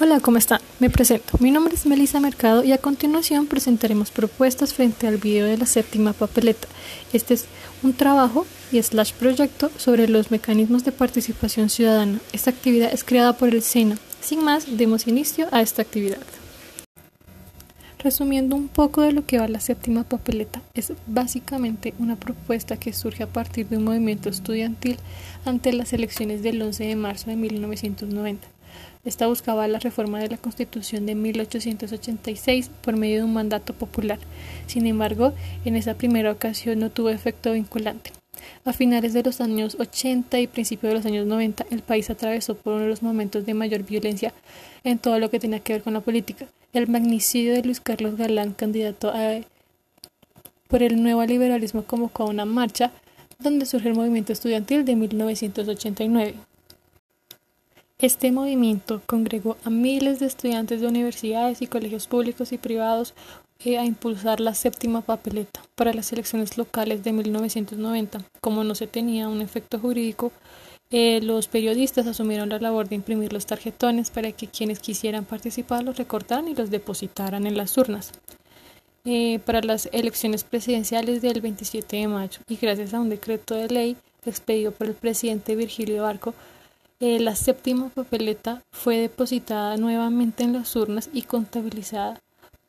Hola, ¿cómo están? Me presento. Mi nombre es Melissa Mercado y a continuación presentaremos propuestas frente al video de la séptima papeleta. Este es un trabajo y slash proyecto sobre los mecanismos de participación ciudadana. Esta actividad es creada por el SENA. Sin más, demos inicio a esta actividad. Resumiendo un poco de lo que va la séptima papeleta, es básicamente una propuesta que surge a partir de un movimiento estudiantil ante las elecciones del 11 de marzo de 1990 esta buscaba la reforma de la Constitución de 1886 por medio de un mandato popular. Sin embargo, en esa primera ocasión no tuvo efecto vinculante. A finales de los años 80 y principios de los años 90, el país atravesó por uno de los momentos de mayor violencia en todo lo que tenía que ver con la política. El magnicidio de Luis Carlos Galán, candidato a, por el nuevo liberalismo, convocó a una marcha donde surge el movimiento estudiantil de 1989. Este movimiento congregó a miles de estudiantes de universidades y colegios públicos y privados eh, a impulsar la séptima papeleta para las elecciones locales de 1990. Como no se tenía un efecto jurídico, eh, los periodistas asumieron la labor de imprimir los tarjetones para que quienes quisieran participar los recortaran y los depositaran en las urnas. Eh, para las elecciones presidenciales del 27 de mayo y gracias a un decreto de ley expedido por el presidente Virgilio Barco la séptima papeleta fue depositada nuevamente en las urnas y contabilizada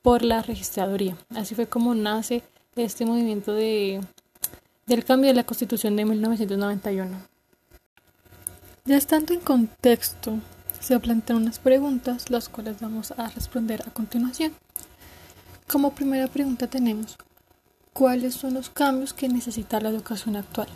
por la registraduría. Así fue como nace este movimiento de, del cambio de la Constitución de 1991. Ya estando en contexto, se plantean unas preguntas, las cuales vamos a responder a continuación. Como primera pregunta tenemos, ¿cuáles son los cambios que necesita la educación actual?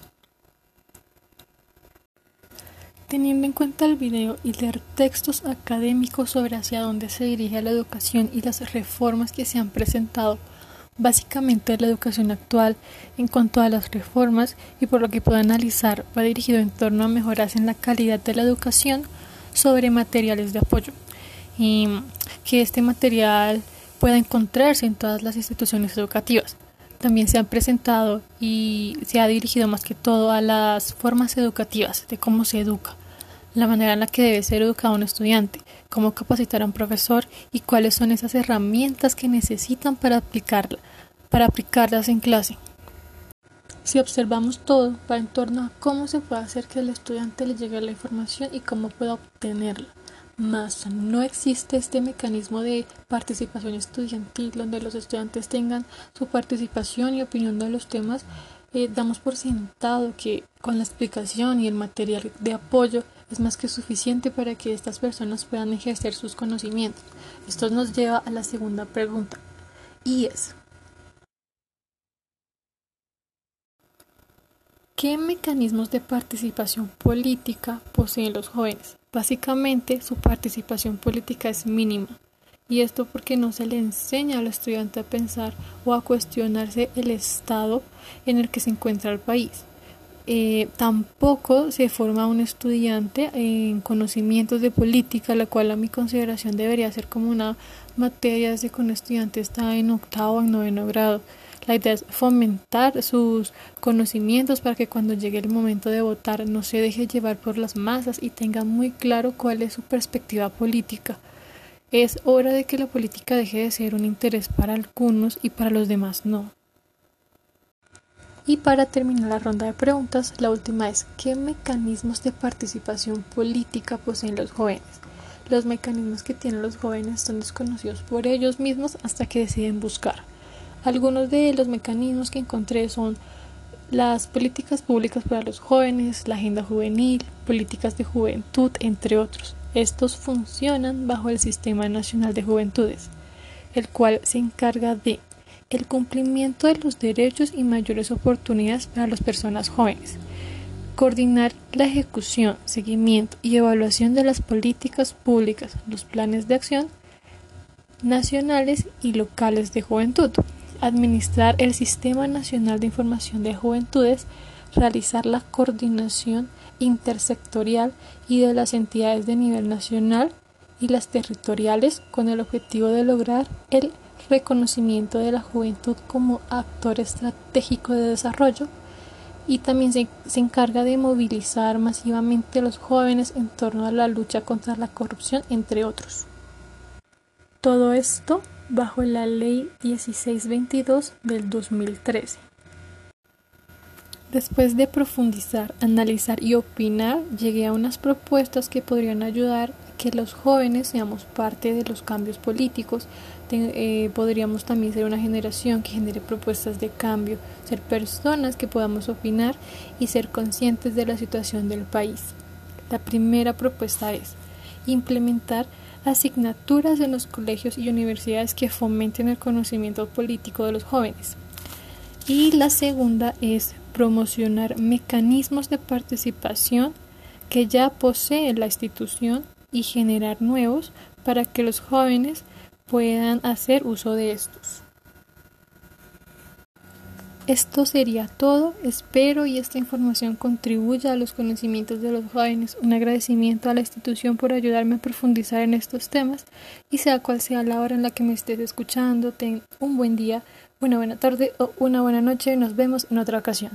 Teniendo en cuenta el video y leer textos académicos sobre hacia dónde se dirige la educación y las reformas que se han presentado, básicamente la educación actual en cuanto a las reformas y por lo que puedo analizar va dirigido en torno a mejoras en la calidad de la educación sobre materiales de apoyo. Y que este material pueda encontrarse en todas las instituciones educativas. También se han presentado y se ha dirigido más que todo a las formas educativas de cómo se educa, la manera en la que debe ser educado un estudiante, cómo capacitar a un profesor y cuáles son esas herramientas que necesitan para aplicarla, para aplicarlas en clase. Si observamos todo, va en torno a cómo se puede hacer que al estudiante le llegue la información y cómo pueda obtenerla más no existe este mecanismo de participación estudiantil donde los estudiantes tengan su participación y opinión de los temas, eh, damos por sentado que con la explicación y el material de apoyo es más que suficiente para que estas personas puedan ejercer sus conocimientos. Esto nos lleva a la segunda pregunta y es ¿Qué mecanismos de participación política poseen los jóvenes? Básicamente, su participación política es mínima. Y esto porque no se le enseña al estudiante a pensar o a cuestionarse el estado en el que se encuentra el país. Eh, tampoco se forma un estudiante en conocimientos de política, la cual a mi consideración debería ser como una materia desde que un estudiante está en octavo o en noveno grado. La idea es fomentar sus conocimientos para que cuando llegue el momento de votar no se deje llevar por las masas y tenga muy claro cuál es su perspectiva política. Es hora de que la política deje de ser un interés para algunos y para los demás no. Y para terminar la ronda de preguntas, la última es ¿qué mecanismos de participación política poseen los jóvenes? Los mecanismos que tienen los jóvenes son desconocidos por ellos mismos hasta que deciden buscar. Algunos de los mecanismos que encontré son las políticas públicas para los jóvenes, la agenda juvenil, políticas de juventud, entre otros. Estos funcionan bajo el Sistema Nacional de Juventudes, el cual se encarga de el cumplimiento de los derechos y mayores oportunidades para las personas jóvenes, coordinar la ejecución, seguimiento y evaluación de las políticas públicas, los planes de acción nacionales y locales de juventud, administrar el Sistema Nacional de Información de Juventudes, realizar la coordinación intersectorial y de las entidades de nivel nacional y las territoriales con el objetivo de lograr el reconocimiento de la juventud como actor estratégico de desarrollo y también se, se, encarga de movilizar masivamente a los jóvenes en torno a la lucha contra la corrupción, entre otros. Todo esto bajo la Ley 1622 del 2013. Después de profundizar, analizar y opinar, llegué a unas propuestas que podrían ayudar que los jóvenes seamos parte de los cambios políticos. Eh, podríamos también ser una generación que genere propuestas de cambio, ser personas que podamos opinar y ser conscientes de la situación del país. La primera propuesta es implementar asignaturas en los colegios y universidades que fomenten el conocimiento político de los jóvenes. Y la segunda es promocionar mecanismos de participación que ya posee la institución y generar nuevos para que los jóvenes puedan hacer uso de estos. Esto sería todo. Espero y esta información contribuya a los conocimientos de los jóvenes. Un agradecimiento a la institución por ayudarme a profundizar en estos temas y sea cual sea la hora en la que me estés escuchando, ten un buen día una buena tarde o una buena noche. Nos vemos en otra ocasión.